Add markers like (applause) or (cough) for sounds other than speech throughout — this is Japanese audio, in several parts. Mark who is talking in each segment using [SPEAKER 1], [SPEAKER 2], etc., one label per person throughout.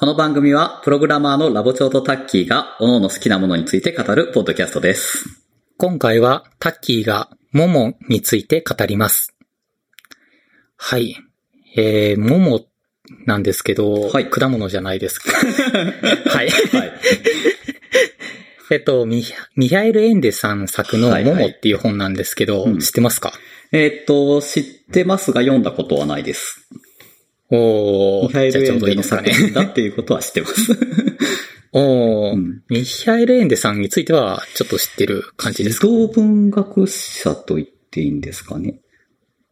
[SPEAKER 1] この番組は、プログラマーのラボチョーとタッキーが、各々好きなものについて語るポッドキャストです。
[SPEAKER 2] 今回はタッキーがモモについて語ります。はい。えー、モモなんですけど、
[SPEAKER 1] はい
[SPEAKER 2] 果物じゃないです。(laughs) はい。
[SPEAKER 1] はい。(laughs)
[SPEAKER 2] えっと、ミミハエル・エンデさん作の
[SPEAKER 1] はいはい
[SPEAKER 2] モモっていう本なんですけど、
[SPEAKER 1] うん
[SPEAKER 2] 知ってますか？
[SPEAKER 1] えーっと、知ってますが読んだことはないです。
[SPEAKER 2] お
[SPEAKER 1] ミハエ
[SPEAKER 2] ー、じゃあちょう
[SPEAKER 1] ル・エンデの。作品だっていうことは知ってます。(laughs)
[SPEAKER 2] おー、
[SPEAKER 1] うん
[SPEAKER 2] ミハエル・エンデさんについてはちょっと知ってる感じですか？
[SPEAKER 1] 児童文学者と言っていいんですかね。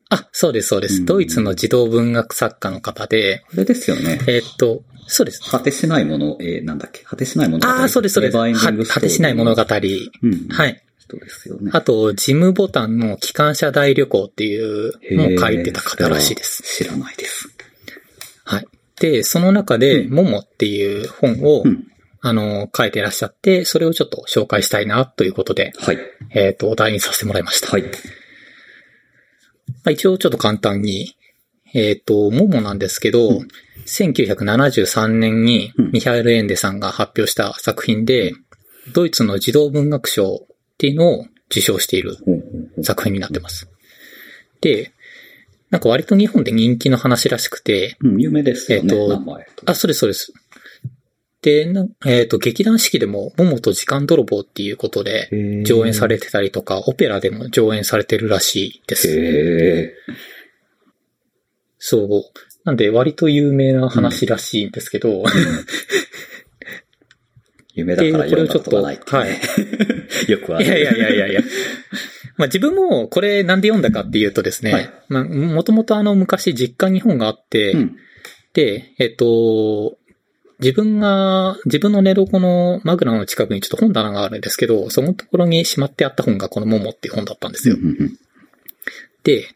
[SPEAKER 2] あ、そうです、そうです。
[SPEAKER 1] うん
[SPEAKER 2] ドイツの児童文学作家の方で、
[SPEAKER 1] あれですよね。
[SPEAKER 2] えーっと、そうです。
[SPEAKER 1] 果てしないもの、えー、なんだっけ？果てしないもの
[SPEAKER 2] ああ、そうです、そうです。果てしない物語。
[SPEAKER 1] うん。
[SPEAKER 2] はい。
[SPEAKER 1] 人ですよね。
[SPEAKER 2] あと、ジムボタンの機関車大旅行っていうのを書いてた方らしいです。
[SPEAKER 1] 知らないです。
[SPEAKER 2] はい。で、その中で、
[SPEAKER 1] うん
[SPEAKER 2] モモっていう本を、
[SPEAKER 1] うん。
[SPEAKER 2] あの、書いてらっしゃって、それをちょっと紹介したいなということで、
[SPEAKER 1] はい。
[SPEAKER 2] えっ、と、お題にさせてもらいました。
[SPEAKER 1] はい。
[SPEAKER 2] まあ、一応ちょっと簡単に、えっ、と、モモなんですけど、
[SPEAKER 1] うん
[SPEAKER 2] 1973年に
[SPEAKER 1] うん
[SPEAKER 2] ミハエル・エンデさんが発表した作品で、ドイツの児童文学賞っていうのを受賞している作品になってます。で、なんか割と日本で人気の話らしくて、
[SPEAKER 1] うん、有名ですよね、
[SPEAKER 2] えーと
[SPEAKER 1] 名前と。
[SPEAKER 2] あ、そうです、そうです。で、なえっ、と、劇団四季でも、桃と時間泥棒っていうことで上演されてたりとか、オペラでも上演されてるらしいです。
[SPEAKER 1] へ
[SPEAKER 2] そう。なんで、割と有名な話らしいんですけど、
[SPEAKER 1] 有名だから読んだことがないっていうね、(laughs) よくある。
[SPEAKER 2] いやいやいやいやいや。まあ自分もこれなんで読んだかっていうとですね、
[SPEAKER 1] はい
[SPEAKER 2] まあもともとあの昔実家に本があって、
[SPEAKER 1] うん。
[SPEAKER 2] で、えっと、自分が、自分の寝床の枕の近くにちょっと本棚があるんですけど、そのところにしまってあった本がこのモモっていう本だったんですよ。
[SPEAKER 1] うんうん
[SPEAKER 2] で、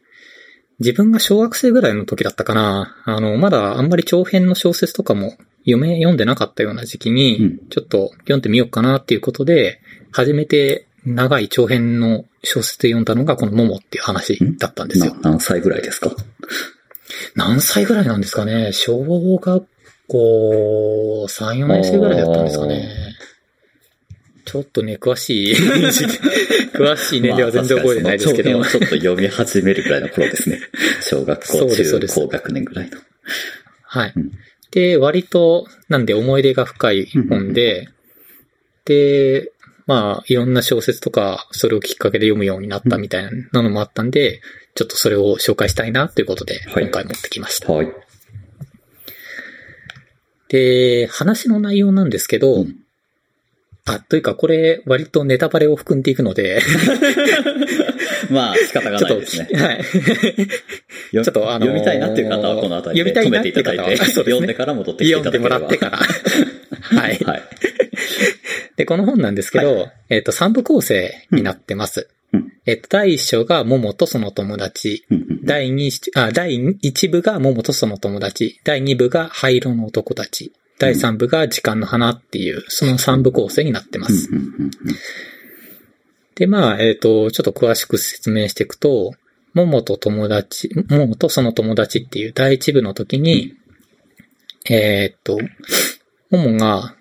[SPEAKER 2] 自分が小学生ぐらいの時だったかな、あの、まだあんまり長編の小説とかも読め、読んでなかったような時期に、
[SPEAKER 1] うん
[SPEAKER 2] ちょっと読んでみようかなっていうことで、初めて長い長編の小説で読んだのがこのモモっていう話だったんですよ。
[SPEAKER 1] な何歳ぐらいですか？
[SPEAKER 2] 何歳ぐらいなんですかね？小学校3、4年生ぐらいだったんですかね。ちょっとね、詳しい、(laughs) 詳しい年齢は全然覚えてないですけど。
[SPEAKER 1] まあちょっと読み始めるぐらいの頃ですね。小学校、中高学年ぐらいの。
[SPEAKER 2] はい
[SPEAKER 1] うん。
[SPEAKER 2] で、割と、なんで思い出が深い本で、で、まあ、いろんな小説とか、それをきっかけで読むようになったみたいなのもあったんで、ちょっとそれを紹介したいなということで、
[SPEAKER 1] はい
[SPEAKER 2] 今回持ってきました。
[SPEAKER 1] はい。
[SPEAKER 2] で、話の内容なんですけど、
[SPEAKER 1] うん
[SPEAKER 2] あ、というかこれ割とネタバレを含んでいくので、(laughs)
[SPEAKER 1] まあ、仕方がないですね。
[SPEAKER 2] はい。(laughs)
[SPEAKER 1] よ
[SPEAKER 2] ちょっとあのー
[SPEAKER 1] 読みたいなっていう方はこの辺りで止めていただいて、
[SPEAKER 2] 読みたいなっていう方は (laughs) そうですね
[SPEAKER 1] 読んでから戻ってきてい
[SPEAKER 2] 読んで
[SPEAKER 1] ただければ。
[SPEAKER 2] もらってから。(laughs) はい。
[SPEAKER 1] はい。
[SPEAKER 2] で、この本なんですけど、えっ、と、三部構成になってます。
[SPEAKER 1] うん
[SPEAKER 2] えっ、と、第一章が桃とその友達。第二、あ、第一部が桃とその友達。第二部が灰色の男たち。第三部が時間の花っていう、その三部構成になってます。
[SPEAKER 1] うんうんうん
[SPEAKER 2] で、まあ、えっ、と、ちょっと詳しく説明していくと、桃と友達、桃とその友達っていう第一部の時に、えっ、と、桃が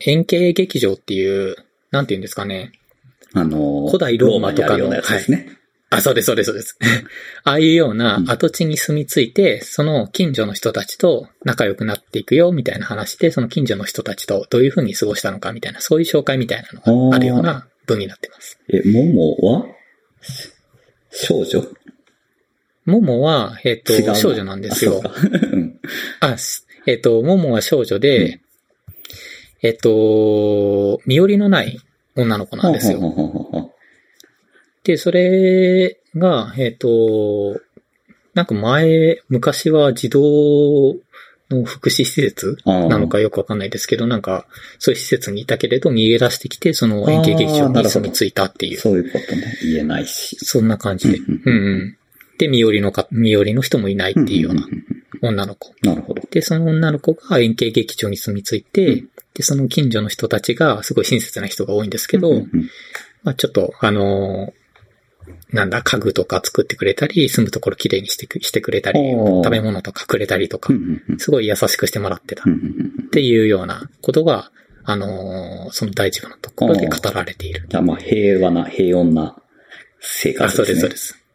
[SPEAKER 2] 円形劇場っていう、なんて言うんですかね。
[SPEAKER 1] あのー、
[SPEAKER 2] 古代ローマとかの
[SPEAKER 1] ローマにあ
[SPEAKER 2] そうです、そうです、そうです。ああいうような
[SPEAKER 1] うん。
[SPEAKER 2] 跡地に住み着いて、その近所の人たちと仲良くなっていくよ、みたいな話で、その近所の人たちとどういう風に過ごしたのか、みたいな、そういう紹介みたいなのがあるような文になってます。
[SPEAKER 1] え、モモは？少女？
[SPEAKER 2] モモは、えっ、と
[SPEAKER 1] 違うな、
[SPEAKER 2] 少女なんですよ。
[SPEAKER 1] あ。そう (laughs)
[SPEAKER 2] えっ、と、モモは少女で、えっ、と、身寄りのない女の子なんですよ。
[SPEAKER 1] ほうほうほうほうほ
[SPEAKER 2] で、それが、えっ、と、なんか前、昔は児童の福祉施設なのかよくわかんないですけど、なんか、そういう施設にいたけれど、逃げ出してきて、その円形劇場に住み着いたっていう、
[SPEAKER 1] そういうことね。言えないし。
[SPEAKER 2] そんな感じで。
[SPEAKER 1] うん
[SPEAKER 2] うんうん。で、身寄りのか、身寄りの人もいないっていうような女の子。
[SPEAKER 1] なるほど。
[SPEAKER 2] で、その女の子が円形劇場に住み着いて、で、その近所の人たちがすごい親切な人が多いんですけど、
[SPEAKER 1] うんうん
[SPEAKER 2] まあちょっと、あのーなんだ、家具とか作ってくれたり、住むところきれいにしてくしてくれたり、食べ物とかくれたりとかすごい優しくしてもらってたっていうようなことが、あのーその第一部のところで語られている。
[SPEAKER 1] じゃあまあ平和な、平穏な生
[SPEAKER 2] あ、
[SPEAKER 1] 活でね。
[SPEAKER 2] そうですす、そうで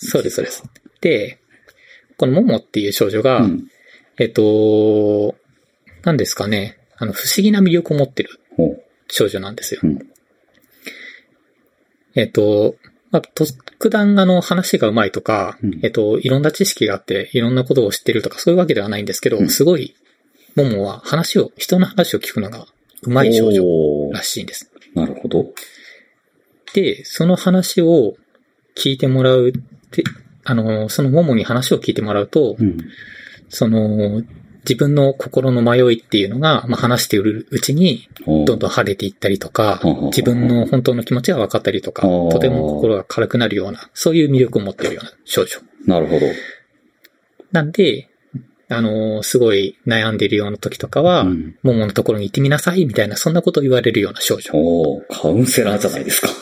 [SPEAKER 2] す。そうです、そうです。で、このモモっていう少女が、
[SPEAKER 1] うん。
[SPEAKER 2] えっと、何ですかね、あの、不思議な魅力を持ってる。少女なんですよ。
[SPEAKER 1] うん
[SPEAKER 2] えっと、まあ、特段あの話が上手いとか、
[SPEAKER 1] うん
[SPEAKER 2] えっと、いろんな知識があって、いろんなことを知ってるとか、そういうわけではないんですけど、
[SPEAKER 1] うん
[SPEAKER 2] すごい、モモは話を、人の話を聞くのが上手い少女らしいんです。
[SPEAKER 1] なるほど。
[SPEAKER 2] で、その話を聞いてもらうって、あの、そのモモに話を聞いてもらうと、
[SPEAKER 1] うん。
[SPEAKER 2] その、自分の心の迷いっていうのが、まあ、話しているうちに、どんどん晴れていったりとか自分の本当の気持ちが分かったりとか、とても心が軽くなるような、そういう魅力を持っているような少女。
[SPEAKER 1] なるほど。
[SPEAKER 2] なんで、あのーすごい悩んでいるような時とかは、
[SPEAKER 1] うん
[SPEAKER 2] のところに行ってみなさい、みたいな、そんなことを言われるような少女。い
[SPEAKER 1] おーカウンセラーじゃないですか。(laughs)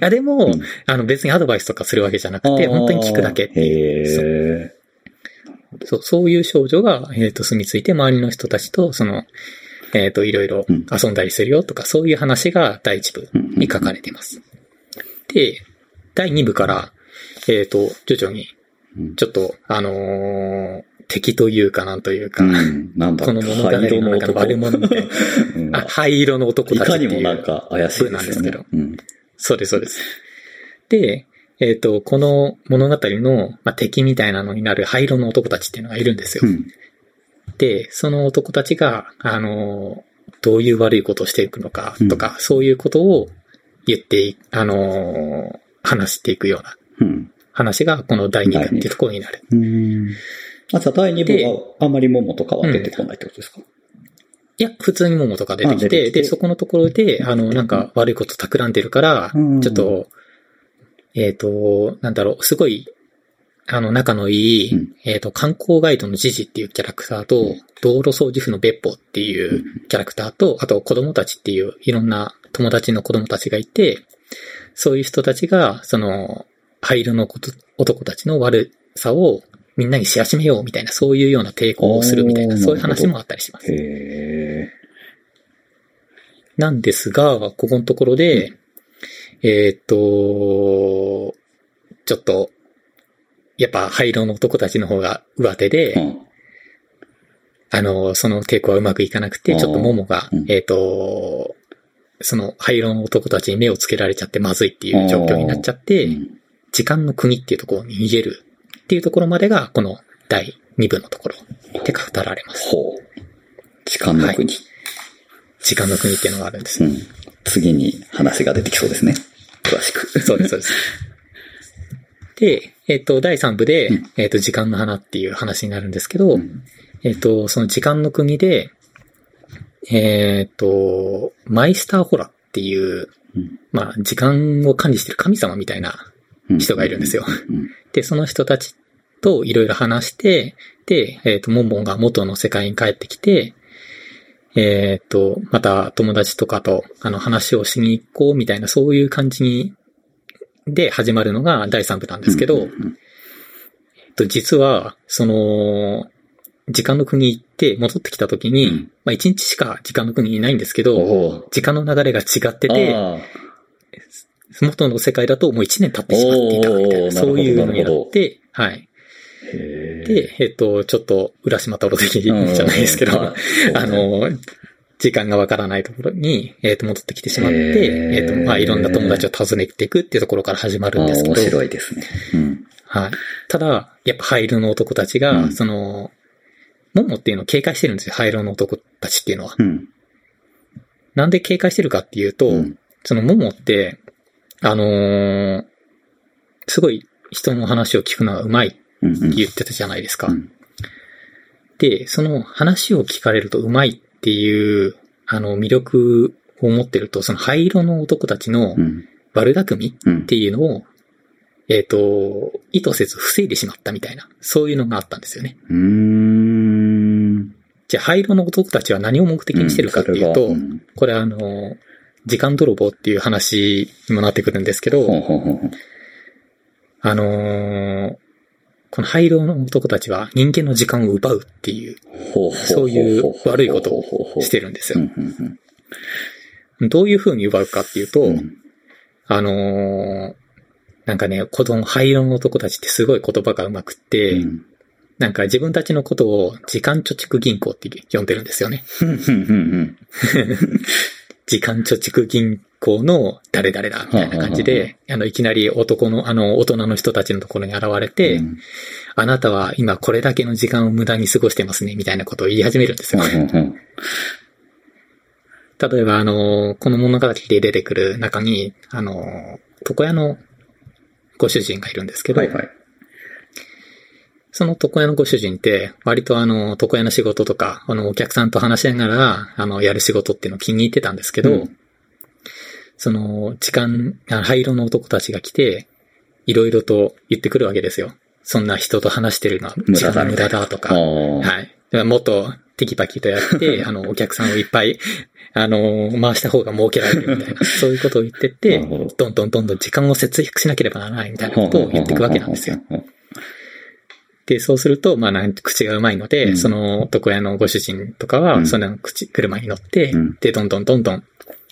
[SPEAKER 2] や、でも、
[SPEAKER 1] うん
[SPEAKER 2] あの、別にアドバイスとかするわけじゃなくて、本当に聞くだけ。
[SPEAKER 1] へえ。
[SPEAKER 2] そう、そういう少女が、えっ、と、住み着いて周りの人たちと、その、えっ、と、いろいろ
[SPEAKER 1] うん
[SPEAKER 2] 遊んだりするよとか、そういう話が第一部に書かれています。で、第二部から、えっ、と、徐々に、
[SPEAKER 1] うん
[SPEAKER 2] ちょっと、あのー敵というかなんというか、
[SPEAKER 1] うん。なんだ
[SPEAKER 2] この物語の。中の悪者みたいな。
[SPEAKER 1] うん
[SPEAKER 2] あ、灰色の男
[SPEAKER 1] い
[SPEAKER 2] たちっていう。
[SPEAKER 1] かにもなんか怪しいですよね。
[SPEAKER 2] 風
[SPEAKER 1] うん。
[SPEAKER 2] そうです、そうです。で、えっ、と、この物語の、まあ、敵みたいなのになる灰色の男たちっていうのがいるんですよ。
[SPEAKER 1] うん。
[SPEAKER 2] で、その男たちが、あの、どういう悪いことをしていくのかとか、そういうことを言ってい、あの、話していくような
[SPEAKER 1] うん。
[SPEAKER 2] 話が、この第2部っていうところになる。
[SPEAKER 1] うん。あ、じゃあ第2部はあまり桃とかは出てこないってことですか、
[SPEAKER 2] いや、普通に桃とか出てきて、で、そこのところで、あの、なんか悪いこと企んでるから、
[SPEAKER 1] うん
[SPEAKER 2] ちょっと、えっ、と、なんだろう、すごい、あの、仲のいい、
[SPEAKER 1] うん。
[SPEAKER 2] えっ、と、観光ガイドのジジっていうキャラクターと、道路掃除婦のベッポっていうキャラクターと、あと子供たちっていういろんな友達の子供たちがいて、そういう人たちが、その、灰色のこと男たちの悪さをみんなに知らしめようみたいな、そういうような抵抗をするみたいな、そういう話もあったりします。
[SPEAKER 1] へえ。
[SPEAKER 2] なんですが、ここのところで、えーっと、ちょっと、やっぱ灰色の男たちの方が上手で、
[SPEAKER 1] うん。
[SPEAKER 2] あの、その抵抗はうまくいかなくて、ちょっとモモが、
[SPEAKER 1] うん
[SPEAKER 2] えーっと、その灰色の男たちに目をつけられちゃってまずいっていう状況になっちゃって、
[SPEAKER 1] うん
[SPEAKER 2] 時間の国っていうところに逃げるっていうところまでが、この第2部のところで語られます。
[SPEAKER 1] ほう。時間の国。
[SPEAKER 2] 時間の国っていうのがあるんですよ。
[SPEAKER 1] うん。次に話が出てきそうですね。詳しく。
[SPEAKER 2] そうです、そうです。で、えっ、と、第3部で、
[SPEAKER 1] うん
[SPEAKER 2] えっ、と、時間の花っていう話になるんですけど、
[SPEAKER 1] うん
[SPEAKER 2] えっ、と、その時間の国で、えっ、と、マイスターホラっていう、
[SPEAKER 1] うん
[SPEAKER 2] まあ、時間を管理してる神様みたいな人がいるんですよ。
[SPEAKER 1] うん。
[SPEAKER 2] で、その人たちといろいろ話して、で、えっ、と、モンモンが元の世界に帰ってきて、えっ、と、また友達とかと、あの、話をしに行こうみたいな、そういう感じに、で始まるのが第3部なんですけど、
[SPEAKER 1] うんうん
[SPEAKER 2] えっと、実は、その、時間の国行って戻ってきた時に、
[SPEAKER 1] うん。
[SPEAKER 2] まあ1日しか時間の国にいないんですけど、時間の流れが違ってて、元の世界だともう1年経ってしまっていたみたいな、そういうのに
[SPEAKER 1] な
[SPEAKER 2] って、はい。で、えっと、ちょっと、浦島太郎的じゃないですけど、あの、時間がわからないところに、えっと、戻ってきてしまって、えっと、まあ、いろんな友達を訪ねていくっていうところから始まるんですけ
[SPEAKER 1] あー面白
[SPEAKER 2] ど、
[SPEAKER 1] いですね。うん。
[SPEAKER 2] はい。ただ、やっぱ灰色の男たちが、
[SPEAKER 1] うん
[SPEAKER 2] その、モモっていうのを警戒してるんですよ、灰色の男たちっていうのは。
[SPEAKER 1] うん。
[SPEAKER 2] なんで警戒してるかっていうと、
[SPEAKER 1] うん
[SPEAKER 2] そのモモって、あのーすごい人の話を聞くのがうまい。言ってたじゃないですか。
[SPEAKER 1] うん
[SPEAKER 2] で、その話を聞かれるとうまいっていう、あの、魅力を持ってると、その灰色の男たちの
[SPEAKER 1] うん。
[SPEAKER 2] 悪巧み
[SPEAKER 1] うん
[SPEAKER 2] っていうのを、えっ、と、意図せず防いでしまったみたいな、そういうのがあったんですよね。じゃあ、灰色の男たちは何を目的にしてるかっていうと、
[SPEAKER 1] ん
[SPEAKER 2] これあの、時間泥棒っていう話にもなってくるんですけど、あのーこの灰色の男たちは人間の時間を奪うっていう、そういう悪いことをしてるんですよ。どういう風に奪うかっていうと、
[SPEAKER 1] うん。うん
[SPEAKER 2] あのーなんかね、子供、灰色の男たちってすごい言葉が上手くって、
[SPEAKER 1] うん。
[SPEAKER 2] なんか自分たちのことを時間貯蓄銀行って呼んでるんですよね。(laughs) 時間貯蓄銀行の誰々だ、みたいな感じで、あの、いきなり男の、あの、大人の人たちのところに現れて、
[SPEAKER 1] うん
[SPEAKER 2] あなたは今これだけの時間を無駄に過ごしてますね、みたいなことを言い始めるんですよ。例えば、あの、この物語で出てくる中に、あの、床屋のご主人がいるんですけど、
[SPEAKER 1] はいはい。
[SPEAKER 2] その床屋のご主人って、割とあの、床屋の仕事とか、あの、お客さんと話しながら、あの、やる仕事っていうのを気に入ってたんですけど、
[SPEAKER 1] うん
[SPEAKER 2] その、時間、あ灰色の男たちが来て、いろいろと言ってくるわけですよ。そんな人と話してるのは
[SPEAKER 1] 無
[SPEAKER 2] 時間無
[SPEAKER 1] 駄だみたいな
[SPEAKER 2] 駄だとか。はい。でもっとテキパキとやって、(laughs) あの、お客さんをいっぱい、あの、回した方が儲けられるみたいな、(laughs) そういうことを言ってって
[SPEAKER 1] ど
[SPEAKER 2] んどんどんどん時間を節約しなければならないみたいなことを言っていくわけなんですよ。(laughs) で、そうすると、まあ、なん口がうまいので、
[SPEAKER 1] うん
[SPEAKER 2] その男屋のご主人とかは、
[SPEAKER 1] うん
[SPEAKER 2] その口、車に乗って、
[SPEAKER 1] うん
[SPEAKER 2] で、どんどんどんどん、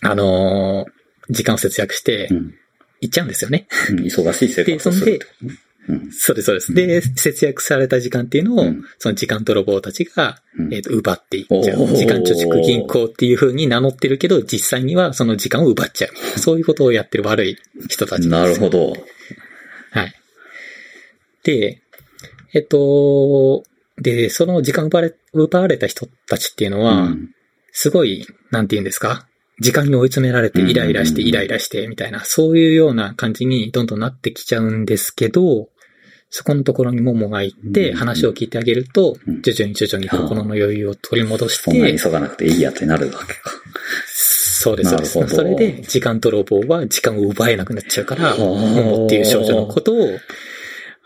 [SPEAKER 2] あのー時間を節約して
[SPEAKER 1] う、ん
[SPEAKER 2] 行っちゃうんですよね。
[SPEAKER 1] うん忙しい生活をするってことね。うん
[SPEAKER 2] そうです、そうです。で、節約された時間っていうのを、
[SPEAKER 1] うん
[SPEAKER 2] その時間泥棒たちが、
[SPEAKER 1] うん
[SPEAKER 2] えっ、と、奪っていっちゃう。時間貯蓄銀行っていう風に名乗ってるけど、実際にはその時間を奪っちゃう。そういうことをやってる悪い人たち
[SPEAKER 1] な
[SPEAKER 2] です。
[SPEAKER 1] るほど。
[SPEAKER 2] はい。で、えっと、で、その時間奪われ、奪われた人たちっていうのは、
[SPEAKER 1] うん。
[SPEAKER 2] すごい、なんて言うんですか？時間に追い詰められて
[SPEAKER 1] うん。
[SPEAKER 2] イライラしてイライラしてみたいな、そういうような感じにどんどんなってきちゃうんですけど、そこのところにモモが行って
[SPEAKER 1] うん。
[SPEAKER 2] 話を聞いてあげると
[SPEAKER 1] うん、
[SPEAKER 2] 徐々に徐々に心の余裕を取り戻し
[SPEAKER 1] そんな急がなくていいやってなるわけか。
[SPEAKER 2] そうです、そうです。それで時間泥棒は時間を奪えなくなっちゃうから、
[SPEAKER 1] はあ
[SPEAKER 2] モモっていう少女のことを、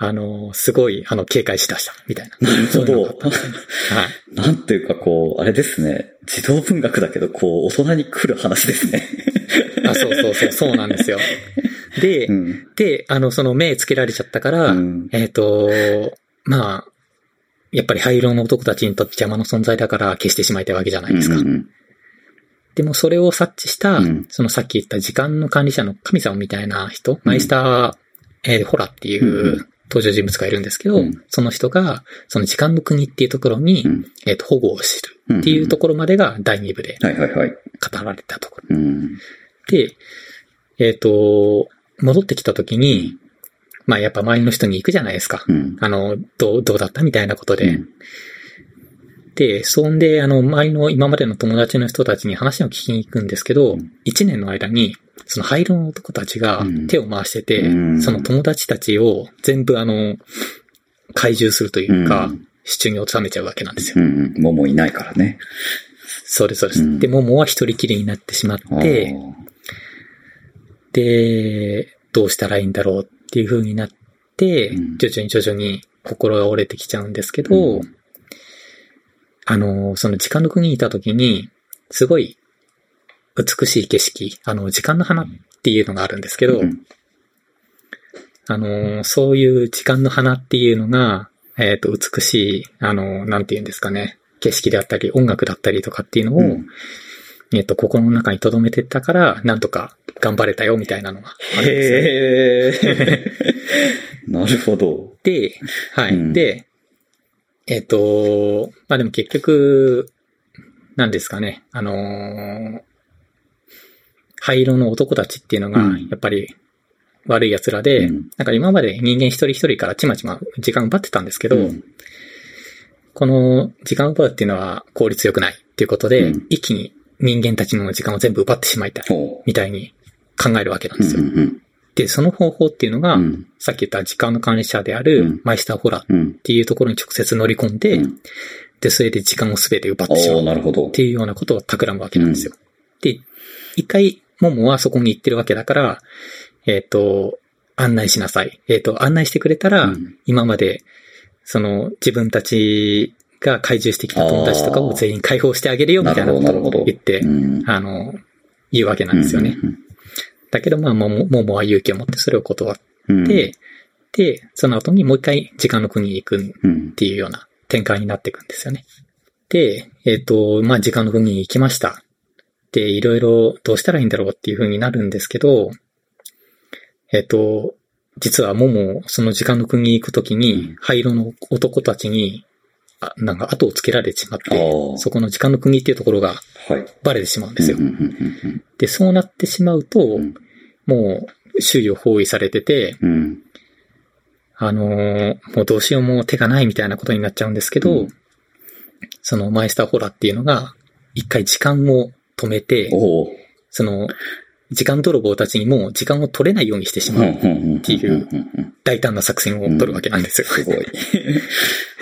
[SPEAKER 2] あの、すごい、あの、警戒しだした、みたいな。
[SPEAKER 1] なるほど
[SPEAKER 2] はい。
[SPEAKER 1] なんていうかこう、あれですね。児童文学だけど、こう、大人に来る話ですね。
[SPEAKER 2] あ、そうそうそう、そうなんですよ。で、
[SPEAKER 1] うん。
[SPEAKER 2] で、あの、その目つけられちゃったから、
[SPEAKER 1] うん
[SPEAKER 2] えっ、と、まあ、やっぱり灰色の男たちにとって邪魔の存在だから消してしまいたいわけじゃないですか。
[SPEAKER 1] うんうん
[SPEAKER 2] でもそれを察知した、
[SPEAKER 1] うん
[SPEAKER 2] そのさっき言った時間の管理者の神様みたいな人、マイスター、えーホラっていう登場人物がいるんですけど、
[SPEAKER 1] うん
[SPEAKER 2] その人が、その時間の国っていうところに、
[SPEAKER 1] うん
[SPEAKER 2] えっ、と、保護を知るっていうところまでが第2部で。語られたところ。
[SPEAKER 1] うん。
[SPEAKER 2] で、えっ、と、戻ってきた時に、まあやっぱ周りの人に行くじゃないですか。
[SPEAKER 1] うん。
[SPEAKER 2] あの、どう、どうだったみたいなことで。
[SPEAKER 1] うん
[SPEAKER 2] で、そんで、あの、周りの今までの友達の人たちに話を聞きに行くんですけど、
[SPEAKER 1] うん
[SPEAKER 2] 一年の間に、その灰色の男たちが
[SPEAKER 1] うん。
[SPEAKER 2] 手を回してて、
[SPEAKER 1] うん。
[SPEAKER 2] その友達たちを全部あの、怪獣するというか、
[SPEAKER 1] うん。
[SPEAKER 2] 手中に収めちゃうわけなんですよ。
[SPEAKER 1] うん。いないからね。
[SPEAKER 2] そうです、そうです。
[SPEAKER 1] うん。
[SPEAKER 2] で、モモは一人きりになってしまって、で、どうしたらいいんだろうっていう風になって、
[SPEAKER 1] うん。
[SPEAKER 2] 徐々に徐々に心が折れてきちゃうんですけど、
[SPEAKER 1] うん。
[SPEAKER 2] あの、その時間の国にいた時に、すごい美しい景色、あの、時間の花っていうのがあるんですけど、
[SPEAKER 1] うん
[SPEAKER 2] あの、そういう時間の花っていうのが、えっ、と、美しい、あの、なんて言うんですかね、景色であったり、音楽だったりとかっていうのを、
[SPEAKER 1] うん
[SPEAKER 2] えっ、と、心の中に留めてったから、なんとか頑張れたよ、みたいなのがあるんです。(laughs)
[SPEAKER 1] なるほど。
[SPEAKER 2] で、はい。
[SPEAKER 1] うん
[SPEAKER 2] で、えっ、と、まあでも結局、なんですかね、あのー灰色の男たちっていうのが
[SPEAKER 1] うん、
[SPEAKER 2] やっぱり悪い奴らで、
[SPEAKER 1] うん
[SPEAKER 2] なんか今まで人間一人一人からちまちま時間奪ってたんですけど、
[SPEAKER 1] うん
[SPEAKER 2] この時間奪うっていうのは効率良くないっていうことで、
[SPEAKER 1] うん
[SPEAKER 2] 一気に人間たちの時間を全部奪ってしまいたい、
[SPEAKER 1] ほ
[SPEAKER 2] みたいに考えるわけなん
[SPEAKER 1] う。
[SPEAKER 2] ですよ。
[SPEAKER 1] うんうん
[SPEAKER 2] で、その方法っていうのが、
[SPEAKER 1] うん
[SPEAKER 2] さっき言った時間の管理者であ
[SPEAKER 1] うん
[SPEAKER 2] るマイスターホラー
[SPEAKER 1] うん。
[SPEAKER 2] っていうところに直接乗り込んで、
[SPEAKER 1] うん
[SPEAKER 2] で、それで時間を全て奪ってしまうっ。ていうようなことを企むわけなんですよ。で、一回、モモはそこに行ってるわけだから、えっ、と、案内しなさい。えっ、と、案内してくれたら、
[SPEAKER 1] うん
[SPEAKER 2] 今まで、その、自分たちが怪獣してきた友達とかを全員解放してあげるよ、みたいなことを言って
[SPEAKER 1] う、ん
[SPEAKER 2] あの、言うわけなんですよね。
[SPEAKER 1] うん
[SPEAKER 2] だけど、まあ、ももももは勇気を持ってそれを断っ
[SPEAKER 1] うん。
[SPEAKER 2] て、で、その後にもう一回時間の国に行くっ
[SPEAKER 1] うん。
[SPEAKER 2] ていうような展開になっていくんですよね。で、えっ、と、まあ、時間の国に行きました。で、いろいろどうしたらいいんだろうっていう風になるんですけど、えっ、と、実はもも、その時間の国に行くとき
[SPEAKER 1] う
[SPEAKER 2] に
[SPEAKER 1] ん、
[SPEAKER 2] 灰色の男たちに、あなんか後をつけられてしまってそこの時間の国っていうところが
[SPEAKER 1] はい。
[SPEAKER 2] バレてしまうんですよ
[SPEAKER 1] うん。うんうん
[SPEAKER 2] で、そうなってしまうと、
[SPEAKER 1] うん
[SPEAKER 2] もう周囲を包囲されてて、
[SPEAKER 1] うんうん。
[SPEAKER 2] あのーもうどうしようも手がないみたいなことになっちゃうんですけど、
[SPEAKER 1] うん
[SPEAKER 2] そのマイスターホラーっていうのが、一回時間を止めて。その、時間泥棒たちにも時間を取れないようにしてしまう、
[SPEAKER 1] って
[SPEAKER 2] いう大胆な作戦を取るわけなんですよ。
[SPEAKER 1] すごい。(laughs)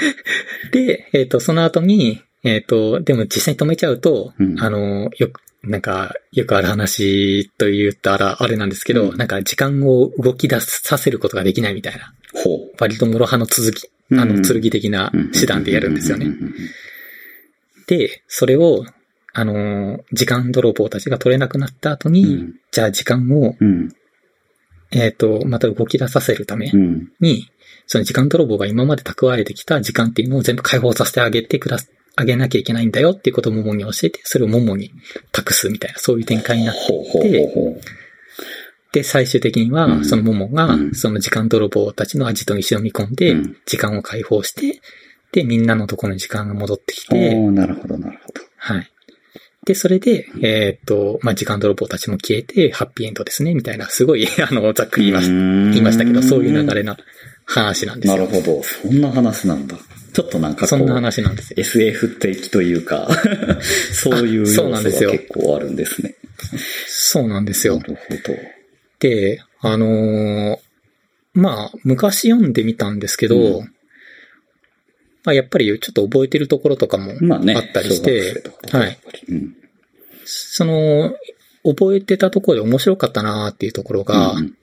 [SPEAKER 1] (laughs)
[SPEAKER 2] で、えっ、と、その後に、えっ、と、でも実際に止めちゃうと、
[SPEAKER 1] うん
[SPEAKER 2] あの、よく、なんか、よくある話と言ったらあれなんですけど、
[SPEAKER 1] うん
[SPEAKER 2] なんか時間を動き出させることができないみたいな、
[SPEAKER 1] ほ
[SPEAKER 2] 割と諸刃の続き、
[SPEAKER 1] う。
[SPEAKER 2] あの、剣的な
[SPEAKER 1] うん
[SPEAKER 2] 手段でやるんですよね
[SPEAKER 1] う。ん
[SPEAKER 2] で、それを、あの、時間泥棒たちが取れなくなった後に、
[SPEAKER 1] うん
[SPEAKER 2] じゃあ時間を、
[SPEAKER 1] うん。
[SPEAKER 2] えっ、と、また動き出させるため
[SPEAKER 1] うん。
[SPEAKER 2] に、その時間泥棒が今まで蓄えてきた時間っていうのを全部解放させてあげてくだ、あげなきゃいけないんだよっていうことをモモに教えて、それをモモに託すみたいな、そういう展開になって、
[SPEAKER 1] ほうほうほうほう。
[SPEAKER 2] で、最終的には、
[SPEAKER 1] うん
[SPEAKER 2] そのモモが
[SPEAKER 1] う、ん
[SPEAKER 2] その時間泥棒たちの味と石を見込んで
[SPEAKER 1] うん、
[SPEAKER 2] 時間を解放して、で、みんなのところに時間が戻ってき
[SPEAKER 1] お
[SPEAKER 2] て、
[SPEAKER 1] ーなるほど、なるほど。
[SPEAKER 2] はい。で、それで、えーっと、まあ、時間泥棒たちも消えて、ハッピーエンドですね、みたいな、すごい、(laughs) あの、ざっくり言いました、
[SPEAKER 1] 言
[SPEAKER 2] 言いましたけど、そういう流れの話なんですよ。
[SPEAKER 1] なるほど。そんな話なんだ。ちょっとなんかこう、
[SPEAKER 2] そんな話なんですよ。
[SPEAKER 1] SF 的というか、(laughs) そういう要素が
[SPEAKER 2] そうなんですよ
[SPEAKER 1] 結構あるんですね。
[SPEAKER 2] そうなんですよ
[SPEAKER 1] な。るほど。
[SPEAKER 2] で、あのーまあ、昔読んでみたんですけど、
[SPEAKER 1] うん
[SPEAKER 2] まあ、やっぱりちょっと覚えてるところとかも
[SPEAKER 1] まあね。
[SPEAKER 2] あったりして、
[SPEAKER 1] 小学生とかだと
[SPEAKER 2] はい
[SPEAKER 1] うん。
[SPEAKER 2] その、覚えてたところで面白かったなっていうところが、
[SPEAKER 1] うん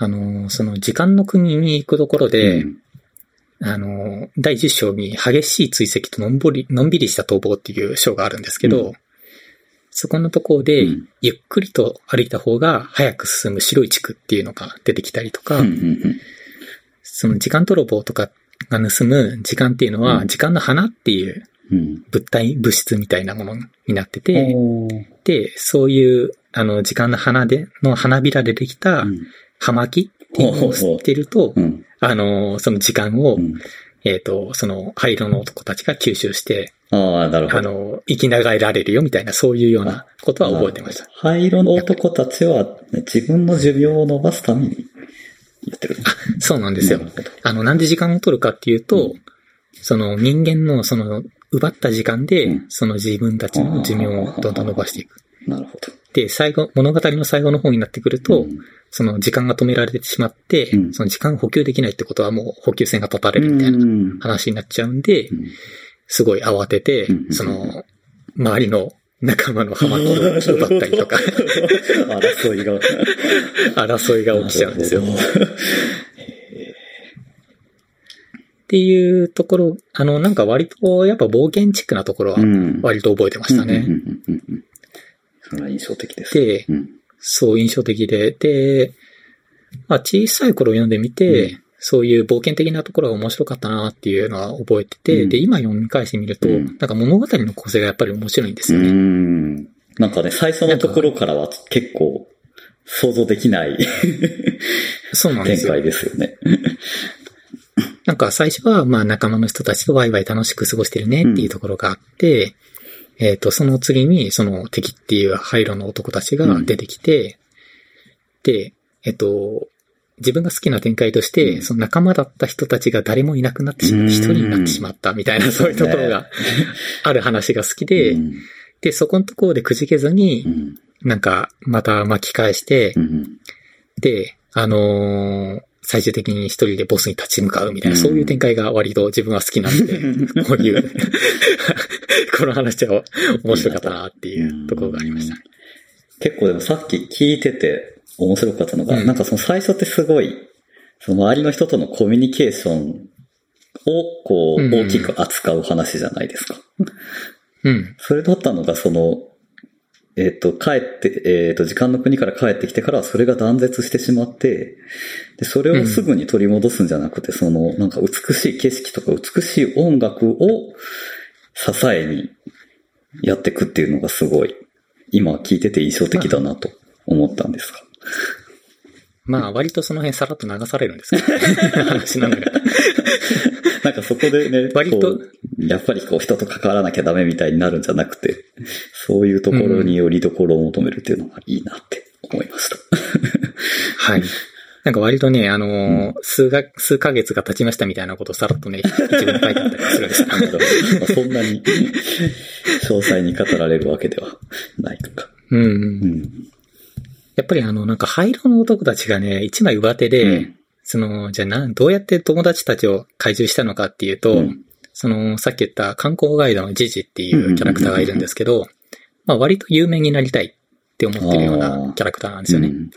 [SPEAKER 2] あのーその時間の国に行くところで、
[SPEAKER 1] うん。
[SPEAKER 2] あの、第10章に激しい追跡とのんぼり、のんびりした逃亡っていう章があるんですけど、
[SPEAKER 1] う
[SPEAKER 2] そこのところで、
[SPEAKER 1] うん。
[SPEAKER 2] ゆっくりと歩いた方が早く進む白い地区っていうのが出てきたりとか、その時間泥棒とかが盗む時間っていうのは、
[SPEAKER 1] うん。
[SPEAKER 2] 時間の花っていう
[SPEAKER 1] うん。
[SPEAKER 2] 物体、物質みたいなものになってて、で、そういう、あの、時間の花で、の花びらでできた
[SPEAKER 1] うん
[SPEAKER 2] 葉巻っていうのを吸ってると、
[SPEAKER 1] うん。
[SPEAKER 2] あの、その時間を、
[SPEAKER 1] うん
[SPEAKER 2] えっ、と、その灰色の男たちが吸収して、
[SPEAKER 1] ああ、なるほ
[SPEAKER 2] あ
[SPEAKER 1] ど。
[SPEAKER 2] の、生き長えられるよみたいな、そういうようなことは覚えてました。
[SPEAKER 1] 灰色の男たちは自分の寿命を伸ばすためにやってる。
[SPEAKER 2] そうなんですよあの、なんで時間を取るかっていうと、その人間のその奪った時間で、
[SPEAKER 1] うん。
[SPEAKER 2] その自分たちの寿命をどんどん伸ばしていく。
[SPEAKER 1] なるほど。
[SPEAKER 2] で、最後、物語の最後の方になってくると、
[SPEAKER 1] うん。
[SPEAKER 2] その時間が止められてしまって、
[SPEAKER 1] うん。
[SPEAKER 2] その時間補給できないってことはもう補給線が断たれるみたいな
[SPEAKER 1] うん。
[SPEAKER 2] 話になっちゃうんで、
[SPEAKER 1] うん。
[SPEAKER 2] すごい慌てて
[SPEAKER 1] う、ん。
[SPEAKER 2] その、周りの仲間の葉巻を奪ったりとか、(laughs)
[SPEAKER 1] 争いが。(laughs)
[SPEAKER 2] 争いが起きちゃうんですよ。
[SPEAKER 1] な
[SPEAKER 2] っていうところ、あの、なんか割とやっぱ冒険チックなところは。割と覚えてましたね。
[SPEAKER 1] それは印象的です。
[SPEAKER 2] で、
[SPEAKER 1] うん。
[SPEAKER 2] そう印象的で、で、まあ小さい頃読んでみて、
[SPEAKER 1] うん
[SPEAKER 2] そういう冒険的なところが面白かったなっていうのは覚えてて、
[SPEAKER 1] うん
[SPEAKER 2] で、今読み返してみると、
[SPEAKER 1] うん
[SPEAKER 2] なんか物語の構成がやっぱり面白いんです
[SPEAKER 1] う
[SPEAKER 2] よね。
[SPEAKER 1] ん。なんかね、最初のところからは結構想像できない
[SPEAKER 2] そうなんですよ。
[SPEAKER 1] 展開ですよね。
[SPEAKER 2] なんか最初はまあ仲間の人たちとワイワイ楽しく過ごしてるねっていうところがあって、えっ、と、その次にその敵っていう灰色の男たちが出てきて、で、えっ、と、自分が好きな展開として、
[SPEAKER 1] うん。
[SPEAKER 2] その仲間だった人たちが誰もいなくなってしまって一人になってしまったみたいな、そういうところが (laughs) ある話が好きで、
[SPEAKER 1] うん。
[SPEAKER 2] で、そこのところでくじけずに
[SPEAKER 1] う、ん。
[SPEAKER 2] なんかまた巻き返して
[SPEAKER 1] う、ん。
[SPEAKER 2] で、あのー最終的に一人でボスに立ち向かうみたいな、
[SPEAKER 1] うん
[SPEAKER 2] そういう展開が割と自分は好きなんで、(laughs) こういう、(laughs) この話は面白かったなっていうところがありましたね。
[SPEAKER 1] 結構でもさっき聞いてて面白かったのが、
[SPEAKER 2] うん
[SPEAKER 1] なんかその最初ってすごい、その周りの人とのコミュニケーションをこう
[SPEAKER 2] うん
[SPEAKER 1] 大きく扱う話じゃないですか。
[SPEAKER 2] うん。
[SPEAKER 1] それだったのがその、えっ、と、帰って、えっ、と、時間の国から帰ってきてから、それが断絶してしまって、で、それをすぐに取り戻すんじゃなくて、その、なんか美しい景色とか美しい音楽を支えにやっていくっていうのがすごい、今聞いてて印象的だなと思ったんですが。
[SPEAKER 2] まあ、割とその辺さらっと流されるんですけど、(laughs) 話ながら。(laughs)
[SPEAKER 1] なんかそこでね、
[SPEAKER 2] 割と
[SPEAKER 1] やっぱりこう人と関わらなきゃダメみたいになるんじゃなくて、そういうところによりどころを求めるっていうのがいいなって思いました。
[SPEAKER 2] はい。なんか割とね、あのー数が、数ヶ月が経ちましたみたいなことをさらっとね、一文書いてあったりするんです (laughs)
[SPEAKER 1] なるほどまあそんなに詳細に語られるわけではないとか。
[SPEAKER 2] うんう。
[SPEAKER 1] うんん。
[SPEAKER 2] やっぱりあの、なんか灰色の男たちがね、一枚上手で、
[SPEAKER 1] うん。
[SPEAKER 2] その、じゃあなん、どうやって友達たちを怪獣したのかっていうと、
[SPEAKER 1] うん。
[SPEAKER 2] その、さっき言った観光ガイドのジジっていうキャラクターがいるんですけど、まあ割と有名になりたいって思ってるようなキャラクターなんですよね。
[SPEAKER 1] うん。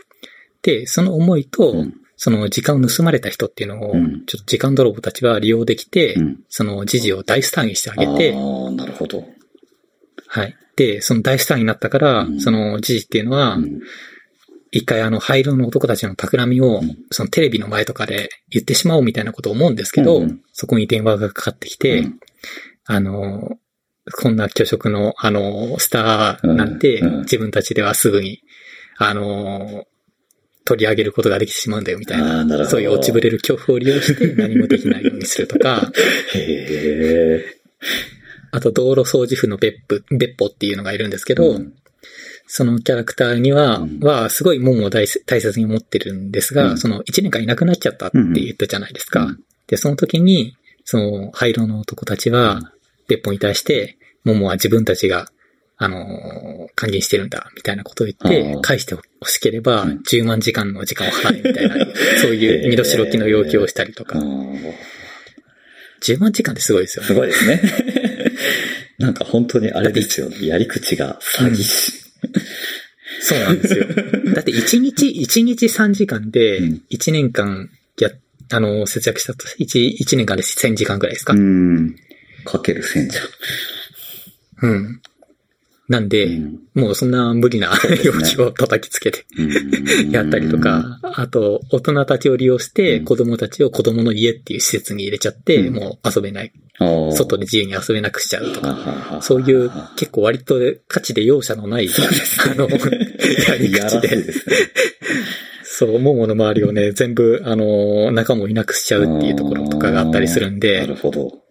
[SPEAKER 2] で、その思いと、
[SPEAKER 1] うん。
[SPEAKER 2] その時間を盗まれた人っていうのを、
[SPEAKER 1] うん。
[SPEAKER 2] ちょっと時間泥棒たちは利用できて、
[SPEAKER 1] うん。
[SPEAKER 2] そのジジを大スターにしてあげて、
[SPEAKER 1] ああ、なるほど。
[SPEAKER 2] はい。で、その大スターになったから、
[SPEAKER 1] うん。
[SPEAKER 2] そのジジっていうのは、
[SPEAKER 1] うん
[SPEAKER 2] 一回あの灰色の男たちの企みを、
[SPEAKER 1] うん。
[SPEAKER 2] そのテレビの前とかで言ってしまおうみたいなことを思うんですけど、
[SPEAKER 1] うん
[SPEAKER 2] そこに電話がかかってきて、
[SPEAKER 1] うん。
[SPEAKER 2] あの、こんな巨色の、あの、スターなんて、自分たちではすぐに、あの、取り上げることができてしまうんだよみたいな、
[SPEAKER 1] な
[SPEAKER 2] そういう落ちぶれる恐怖を利用して (laughs) 何もできないようにするとか、
[SPEAKER 1] へえ。
[SPEAKER 2] あと道路掃除婦の別府、別歩っていうのがいるんですけど、
[SPEAKER 1] うん
[SPEAKER 2] そのキャラクターには、
[SPEAKER 1] うん
[SPEAKER 2] は、すごい門を大切大切に持ってるんですが、
[SPEAKER 1] うん
[SPEAKER 2] その1年間いなくなっちゃったって言ったじゃないですか。
[SPEAKER 1] うん
[SPEAKER 2] で、その時に、その灰色の男たちは、別歩に対して、桃は自分たちが、あのー還元してるんだ、みたいなことを言って返してほしければ、
[SPEAKER 1] うん
[SPEAKER 2] 10万時間の時間を払え、みたいな、(laughs) そういう身代金の要求をしたりとか
[SPEAKER 1] あ。ー
[SPEAKER 2] 10万時間ってすごいですよね。
[SPEAKER 1] すごいですね。(laughs) なんか本当にあれですよね。やり口が詐欺師。(laughs)
[SPEAKER 2] そうなんですよ。だって1日、1日3時間で
[SPEAKER 1] うん、
[SPEAKER 2] 1年間や、あの、節約したと、1、1年間で1000時間くらいですか、
[SPEAKER 1] うん。かける千じ
[SPEAKER 2] うん。なんで、
[SPEAKER 1] うん。
[SPEAKER 2] もうそんな無理な
[SPEAKER 1] うですね。
[SPEAKER 2] 要求を叩きつけて。やったりとか、あと、大人たちを利用して、
[SPEAKER 1] うん。
[SPEAKER 2] 子供たちを子供の家っていう施設に入れちゃって、
[SPEAKER 1] うん。
[SPEAKER 2] もう遊べない、
[SPEAKER 1] うん、
[SPEAKER 2] 外で自由に遊べなくしちゃうとか、
[SPEAKER 1] か
[SPEAKER 2] そういう結構割と価値で容赦のない、あの、やり口で。そう、モモの周りをね、全部、あの、仲間をいなくしちゃうっていうところとかがあったりするん
[SPEAKER 1] な
[SPEAKER 2] で
[SPEAKER 1] る、ほど。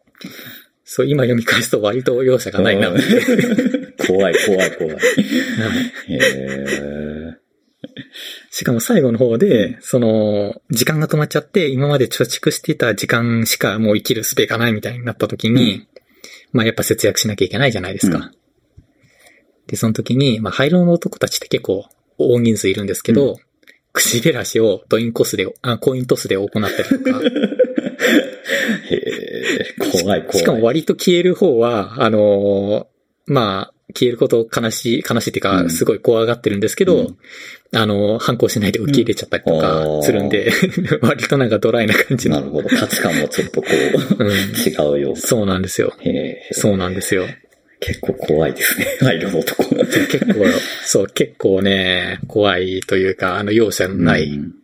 [SPEAKER 2] そう、今読み返すと割と容赦がないな。
[SPEAKER 1] 怖い、怖い、怖い。(laughs) へえ。
[SPEAKER 2] しかも最後の方で、その、時間が止まっちゃって、今まで貯蓄していた時間しかもう生きる術がないみたいになった時に、まあやっぱ節約しなきゃいけないじゃないですか。
[SPEAKER 1] うん
[SPEAKER 2] で、その時に、まあ灰色の男たちって結構大人数いるんですけど、口減らしをコインコスで、あ、コイントスで行ったりとか、(laughs)
[SPEAKER 1] へえ。怖い、怖い。
[SPEAKER 2] しかも割と消える方は、あのーまあ、消えること悲しい、悲しいっていうか、
[SPEAKER 1] うん
[SPEAKER 2] すごい怖がってるんですけど、
[SPEAKER 1] うん
[SPEAKER 2] あのー反抗しないで受け入れちゃったりとか
[SPEAKER 1] ー
[SPEAKER 2] するんで、(laughs) 割となんかドライな感じの。
[SPEAKER 1] なるほど。価値観もちょっとこう、
[SPEAKER 2] うん
[SPEAKER 1] 違うよ。
[SPEAKER 2] そうなんですよ。そうなんですよ。
[SPEAKER 1] 結構怖いですね。(laughs) 灰色の男。
[SPEAKER 2] 結構、そう、結構ね、怖いというか、あの、容赦のない。
[SPEAKER 1] うん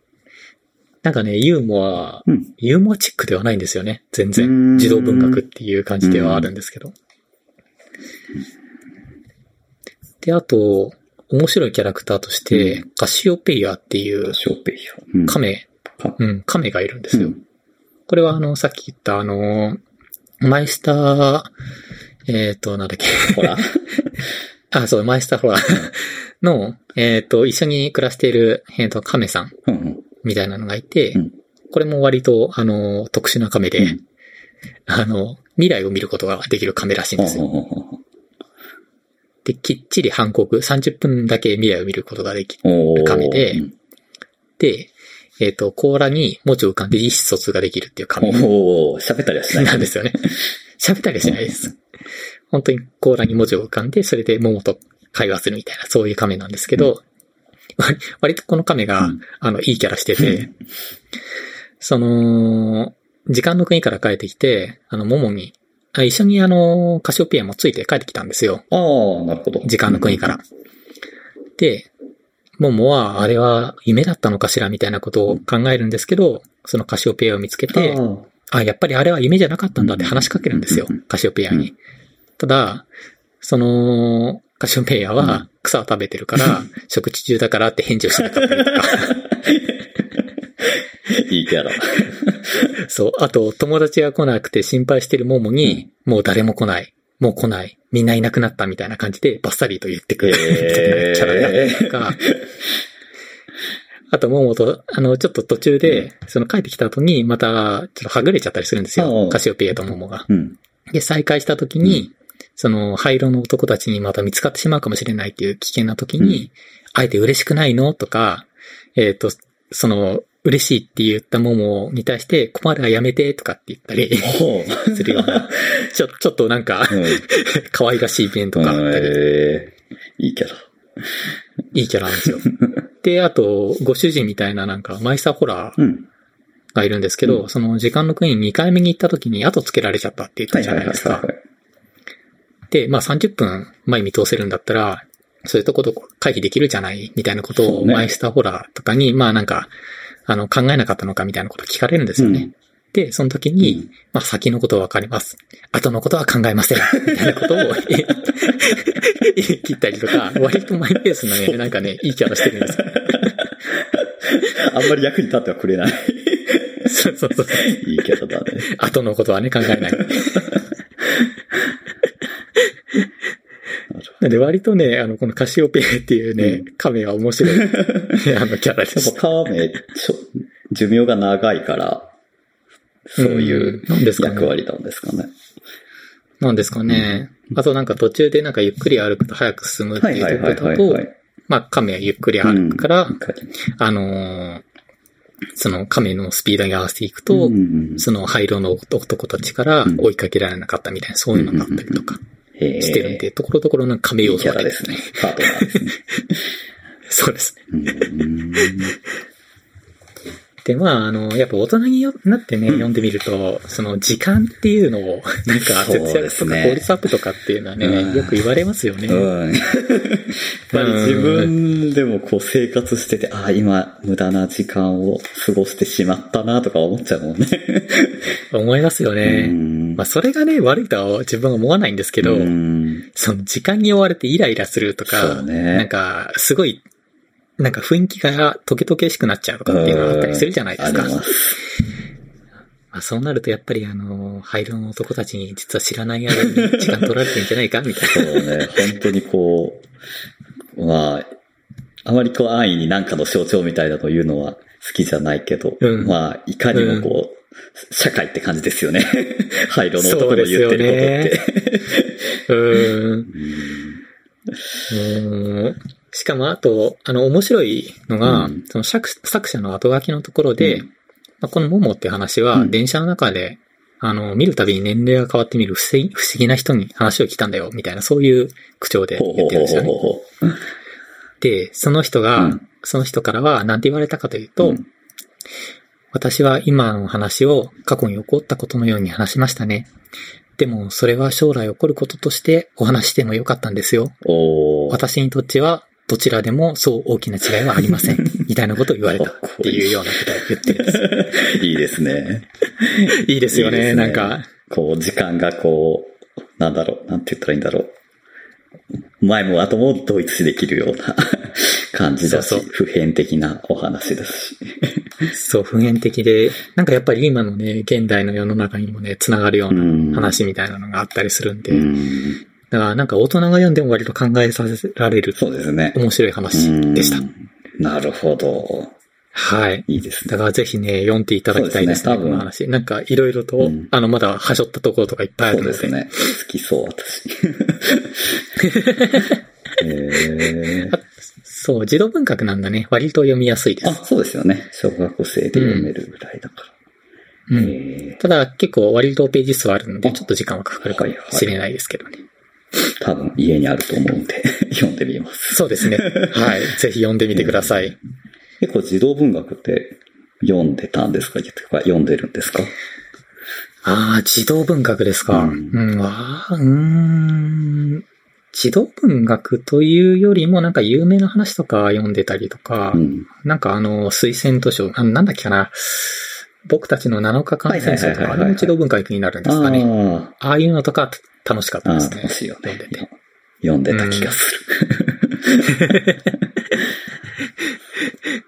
[SPEAKER 2] なんかね、ユーモア、
[SPEAKER 1] うん。
[SPEAKER 2] ユーモアチックではないんですよね。全然。児童文学っていう感じではあるんですけど。で、あと、面白いキャラクターとして、
[SPEAKER 1] う
[SPEAKER 2] カシオペイアっていう
[SPEAKER 1] ショーペイよ。うん。
[SPEAKER 2] 亀、
[SPEAKER 1] か。
[SPEAKER 2] うん、亀がいるんですよ。
[SPEAKER 1] うん。
[SPEAKER 2] これはあの、さっき言ったあの、マイスター、えっ、と、なんだっけ。
[SPEAKER 1] ほら。(laughs)
[SPEAKER 2] あ、そう、マイスターフォラの、えっ、と、一緒に暮らしている、えっ、と、亀さんみたいなのがいて、
[SPEAKER 1] うん。
[SPEAKER 2] これも割と、あの、特殊な亀で、
[SPEAKER 1] うん。
[SPEAKER 2] あの、未来を見ることができる亀らしいんですよ。で、きっちり反告、30分だけ未来を見ることができ
[SPEAKER 1] おー
[SPEAKER 2] 亀で
[SPEAKER 1] うん
[SPEAKER 2] て、えっ、と、甲羅に文字を浮かんで意思疎通ができるっていう亀
[SPEAKER 1] おー喋ったりはしない。
[SPEAKER 2] なんですよね。(laughs) 喋ったりはしないです。本当に甲羅に文字を浮かんで、それで桃と会話するみたいな、そういう亀なんですけど、割割とこの亀が、
[SPEAKER 1] うん
[SPEAKER 2] あの、いいキャラしてて、その、時間の国から帰ってきて、あの、桃に、あ一緒にあの、カシオペアもついて帰ってきたんですよ。
[SPEAKER 1] ああ、なるほど。
[SPEAKER 2] 時間の国から。で、モモは、あれは夢だったのかしらみたいなことを考えるんですけど、そのカシオペアを見つけて、あ、やっぱりあれは夢じゃなかったんだって話しかけるんですよ、カシオペアに。ただ、その、カシオペアは草を食べてるから、(laughs) 食事中だからって返事をしなかったりとか。(laughs)
[SPEAKER 1] いいキャラ。(laughs)
[SPEAKER 2] そう。あと、友達が来なくて心配してるモモに、もう誰も来ない。もう来ない。みんないなくなったみたいな感じでバッサリと言ってくるみたいなキャラだったりとか。(laughs) あと、モモと、あの、ちょっと途中で、その帰ってきた後に、また、ちょっとはぐれちゃったりするんです
[SPEAKER 1] うん
[SPEAKER 2] よ。カシオペアとモモが。
[SPEAKER 1] うん。
[SPEAKER 2] で、再会した時に、その、灰色の男たちにまた見つかってしまうかもしれないっていう危険な時に、あえて嬉しくないの？とか、えっ、と、その、嬉しいって言ったモモに対して、困るはやめてとかって言ったり。するような、ちょ、ちょっとなんか、
[SPEAKER 1] うん
[SPEAKER 2] 可愛らしい弁とかあったり、
[SPEAKER 1] えーいいキャラ。
[SPEAKER 2] いいキャラなんですよ。で、あと、ご主人みたいななんか、マイスターホラー
[SPEAKER 1] うん。
[SPEAKER 2] がいるんですけど、その時間のクイーン2回目に行った時に後つけられちゃったって言ったじゃないいですか。
[SPEAKER 1] はい。
[SPEAKER 2] で、まあ30分前見通せるんだったら、そういうとこと回避できるじゃないみたいなことをマイスターホラーとかに、まあなんか、あの、考えなかったのかみたいなこと聞かれるんですよね。
[SPEAKER 1] うん
[SPEAKER 2] で、その時に、まあ先のことはわかります。後のことは考えません。(laughs) みたいなことを言い切ったりとか、割とマイペースなね、なんかね、いいキャラしてるんですよ。(laughs)
[SPEAKER 1] あんまり役に立ってはくれない。(laughs)
[SPEAKER 2] そうそうそう。
[SPEAKER 1] いいキャラだね。
[SPEAKER 2] 後のことはね、考えない。なんで割とね、あの、このカシオペアっていうね、亀は面白い、(laughs) あの、キャラで
[SPEAKER 1] やっ
[SPEAKER 2] す。
[SPEAKER 1] ぱカメ、寿命が長いから、そういう役割なんですかね。
[SPEAKER 2] なんですかね。あとなんか途中でなんかゆっくり歩くと早く進むって
[SPEAKER 1] はいいう
[SPEAKER 2] ところだと。まあ亀はゆっくり歩くから、
[SPEAKER 1] わかります
[SPEAKER 2] あのーその亀のスピードに合わせていくと、
[SPEAKER 1] うん
[SPEAKER 2] その灰色の男たちから追いかけられなかったみたいな、そういうのがあったりとか。
[SPEAKER 1] へー
[SPEAKER 2] してるんで、ところどころの亀
[SPEAKER 1] いいキ
[SPEAKER 2] 要素が
[SPEAKER 1] ャラですね。パートナーですね。(laughs)
[SPEAKER 2] そうですね。
[SPEAKER 1] うん
[SPEAKER 2] で、まあ、あの、やっぱ大人になってね、読んでみると、その時間っていうのを、(laughs) なんか節約とか効率アップとかっていうのはね、
[SPEAKER 1] うん
[SPEAKER 2] よく言われますよね。
[SPEAKER 1] うん。(laughs) やっぱり自分でもこう生活してて、ああ、今無駄な時間を過ごしてしまったなとか思っちゃうもんね。(laughs)
[SPEAKER 2] 思いますよね。
[SPEAKER 1] うん
[SPEAKER 2] まあ、それがね、悪いとは自分は思わないんですけど、
[SPEAKER 1] うん
[SPEAKER 2] その時間に追われてイライラすると
[SPEAKER 1] そ
[SPEAKER 2] か、
[SPEAKER 1] うね
[SPEAKER 2] なんか、すごい、なんか雰囲気がトゲトゲしくなっちゃうとかっていうのがあったりするじゃないですか。
[SPEAKER 1] ありま
[SPEAKER 2] あ、そうなるとやっぱりあの、灰色の男たちに実は知らない間に時間取られてんじゃないかみたい
[SPEAKER 1] そうね、本当にこう、まあ、あまりこう安易に何かの象徴みたいなのを言うのは好きじゃないけど、
[SPEAKER 2] うん
[SPEAKER 1] まあ、いかにもこう、社会って感じですよね。(laughs) 灰色の男の言ってることって。
[SPEAKER 2] な。うーん。(laughs) うーんしかもあと、あの、面白いのが、
[SPEAKER 1] うん。
[SPEAKER 2] その作作者の後書きのところで、
[SPEAKER 1] うん。
[SPEAKER 2] まあこのモモって話は、
[SPEAKER 1] うん。
[SPEAKER 2] 電車の中で、あの、見るたびに年齢が変わってみる不思議不思議な人に話を聞いたんだよ、みたいな、そういう口調で言ってるんですよね。で、その人が、
[SPEAKER 1] うん。
[SPEAKER 2] その人からは何て言われたかというと、
[SPEAKER 1] うん。
[SPEAKER 2] 私は今の話を過去に起こったことのように話しましたね。でも、それは将来起こることとしてお話してもよかったんですよ。私にとっては、どちらでもそう大きな違いはありません。(laughs) みたいなことを言われたっていうようなことを言ってるんです。
[SPEAKER 1] いいですね。
[SPEAKER 2] いいですよね、
[SPEAKER 1] いいね
[SPEAKER 2] なんか。
[SPEAKER 1] こう、時間がこう、なんだろう、なんて言ったらいいんだろう。前も後も同一視できるような (laughs) 感じだし、
[SPEAKER 2] そうそう
[SPEAKER 1] 普遍的なお話ですし。
[SPEAKER 2] そう、普遍的で、なんかやっぱり今のね、現代の世の中にもね、つながるよう
[SPEAKER 1] うん
[SPEAKER 2] な話みたいなのがあったりするんで、
[SPEAKER 1] うん
[SPEAKER 2] だからなんか大人が読んでも割と考えさせられる
[SPEAKER 1] そうですね。
[SPEAKER 2] 面白い話でした
[SPEAKER 1] う。んなるほど。
[SPEAKER 2] はい。
[SPEAKER 1] いいですね。
[SPEAKER 2] だからぜひね、読んでいただきたいですね、
[SPEAKER 1] すね多分
[SPEAKER 2] この話。なんかいろいろと、
[SPEAKER 1] うん
[SPEAKER 2] あの、まだはしょったところとかいっぱいあ
[SPEAKER 1] そう
[SPEAKER 2] るので。
[SPEAKER 1] ですね。好きそう、私。(laughs) えー、
[SPEAKER 2] そう、児童文学なんだね。割と読みやすいです。
[SPEAKER 1] あ、そうですよね。小学生で読めるぐらいだから。
[SPEAKER 2] うん。
[SPEAKER 1] え
[SPEAKER 2] ただ結構割とページ数あるので、
[SPEAKER 1] あ
[SPEAKER 2] ちょっと時間はかかるかもしれないですけどね。
[SPEAKER 1] ー、多分家にあると思うんで、(laughs) 読んでみます。
[SPEAKER 2] そうですね。(laughs) はい。ぜひ読んでみてください。
[SPEAKER 1] 結構児童文学って読んでたんですか？読んでるんですか？
[SPEAKER 2] ああ、児童文学ですか。
[SPEAKER 1] う
[SPEAKER 2] うんん、ああ、うーん。児童文学というよりもなんか有名な話とか読んでたりとか、
[SPEAKER 1] うん。
[SPEAKER 2] なんかあの、推薦図書、あなんだっけかな。僕たちの7日間戦争とか、あれも児童文学になるんですかね。
[SPEAKER 1] あ
[SPEAKER 2] ああいうのとか楽しかったですね。
[SPEAKER 1] 楽しいよね
[SPEAKER 2] 読んで
[SPEAKER 1] た気がする。(laughs)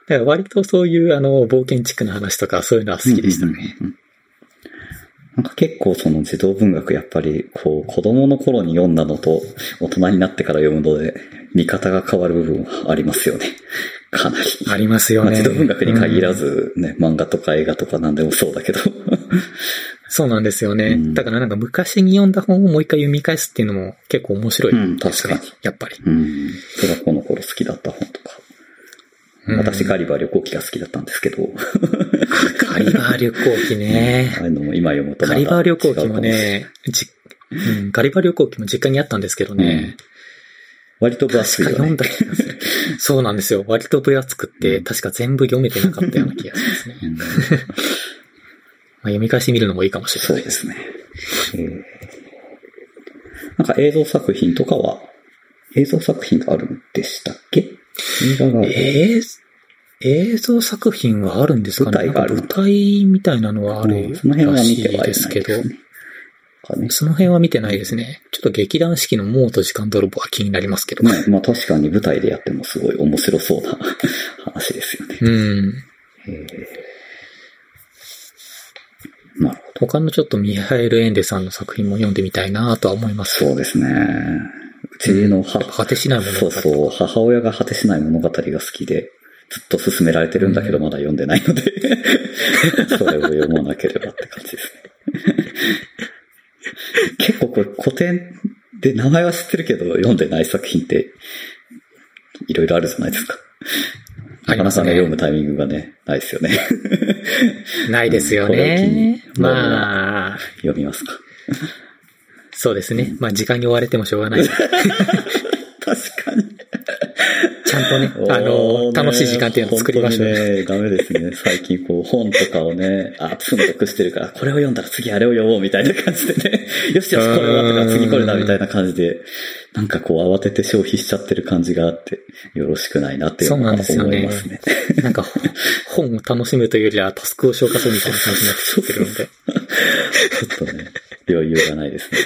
[SPEAKER 2] だから割とそういうあの、冒険チックな話とかそういうのは好きでしたね。
[SPEAKER 1] うんうんうんうん。なんか結構その児童文学やっぱりこう子供の頃に読んだのと大人になってから読むので見方が変わる部分はありますよね。かなり。
[SPEAKER 2] ありますよね。
[SPEAKER 1] まあ児童文学に限らずね、漫画とか映画とか何でもそうだけど。
[SPEAKER 2] そうなんですよね。
[SPEAKER 1] うん
[SPEAKER 2] だからなんか昔に読んだ本をもう一回読み返すっていうのも結構面白い
[SPEAKER 1] うん
[SPEAKER 2] ですね。
[SPEAKER 1] 確かに
[SPEAKER 2] やっぱり。
[SPEAKER 1] うん。それはこの頃好きだった本とか。私ガリバー旅行記が好きだったんですけど。(laughs)
[SPEAKER 2] ガリバー旅行記ね
[SPEAKER 1] あ。のも今読むとま
[SPEAKER 2] ガ
[SPEAKER 1] た
[SPEAKER 2] リバー旅行記も。ね、じうん、ガリバー旅行記も実家にあったんですけどね。
[SPEAKER 1] 割と分厚いよね
[SPEAKER 2] 確か読ん。だ気がする。(laughs) そうなんですよ。割と分厚くって、確か全部読めてなかったような気がしますね。(laughs)
[SPEAKER 1] うん
[SPEAKER 2] まあ、読み返してみるのもいいかもしれないです。
[SPEAKER 1] そうですね。えーなんか映像作品とかは、映像作品があるんでしたっけ映画が。
[SPEAKER 2] えー映像作品はあるんですかね？
[SPEAKER 1] 舞台
[SPEAKER 2] 舞台みたいなのはあるらしいですけど、その辺は見てないですね。ちょっと劇団四季のモーと時間泥棒は気になりますけど。
[SPEAKER 1] ねまあ確かに舞台でやってもすごい面白そうな (laughs) 話ですよね。
[SPEAKER 2] うん。
[SPEAKER 1] なるほど。
[SPEAKER 2] 他のちょっとミハエル・エンデさんの作品も読んでみたいなとは思います。
[SPEAKER 1] そうですね。うちの母、
[SPEAKER 2] 果てしない物語
[SPEAKER 1] そうそう、母親が果てしない物語が好きで、ずっと勧められてるんだけど、まだ読んでないので、(laughs) それを読まなければって感じですね。結構これ古典で名前は知ってるけど、読んでない作品って、いろいろあるじゃないですか。なかなかね、読むタイミングがね、ないですよね。
[SPEAKER 2] ないですよね。(laughs) まあ、
[SPEAKER 1] 読みますか。
[SPEAKER 2] そうですね。まあ時間に追われてもしょうがない。
[SPEAKER 1] 確かに。
[SPEAKER 2] ちゃんとね、あの、楽しい時間っていうのを作りましょう。
[SPEAKER 1] 本当にね、ダメですね。最近こう本とかをね、あ、積んどくしてるから、これを読んだら次あれを読もうみたいな感じでね、(laughs) よしよしこれ終わったから次これだみたいな感じで、なんかこう慌てて消費しちゃってる感じがあって、よろしくないなっていうのは
[SPEAKER 2] そうなん
[SPEAKER 1] 思いますね。
[SPEAKER 2] なんか、本を楽しむというよりはタスクを消化するみたいな感じになってきてるので、(laughs)
[SPEAKER 1] ちょっとね、余裕がないですね、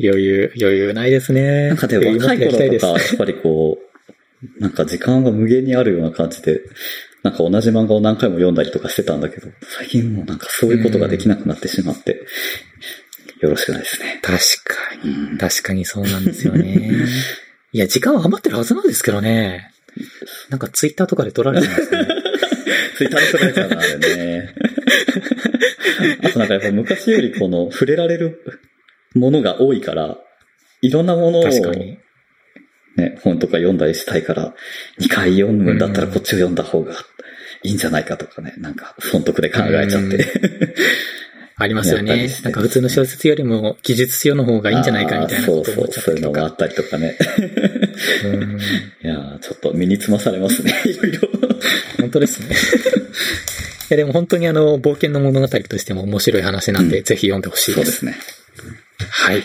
[SPEAKER 2] 余裕、余裕ないですね。
[SPEAKER 1] なんかでも若い頃とか、やっぱりこう、なんか時間が無限にあるような感じで、なんか同じ漫画を何回も読んだりとかしてたんだけど、最近もうなんかそういうことができなくなってしまって、よろしくないですね。
[SPEAKER 2] 確かに。
[SPEAKER 1] うん
[SPEAKER 2] 確かにそうなんですよね。(laughs) いや、時間は余ってるはずなんですけどね。なんかツイッターとかで撮られてるんですかね。
[SPEAKER 1] ツイッターで撮られちゃうな、あれね。あ (laughs) となんかやっぱ昔よりこの触れられるものが多いから、いろんなものを。ね、本とか読んだりしたいから、2回読むんだったらこっちを読んだ方がいいんじゃないかとかね、なんか損得で考えちゃって。(laughs)
[SPEAKER 2] ありますよねなんか普通の小説よりも技術書の方がいいんじゃないかみたいな
[SPEAKER 1] そうそう、そういう。のがあったりとかね。
[SPEAKER 2] うん (laughs)
[SPEAKER 1] いやーちょっと身につまされますね、いろいろ。
[SPEAKER 2] 本当ですね。いやでも本当にあの、冒険の物語としても面白い話なんで、
[SPEAKER 1] うん
[SPEAKER 2] ぜひ読んでほしいで。
[SPEAKER 1] そうですすね。
[SPEAKER 2] はい。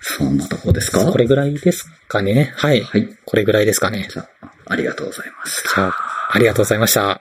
[SPEAKER 1] そんなとこですか？
[SPEAKER 2] これぐらいですかね。はい。
[SPEAKER 1] はい。
[SPEAKER 2] これぐらいですかね。
[SPEAKER 1] じゃあ、ありがとうございます。
[SPEAKER 2] じゃあ、ありがとうございました。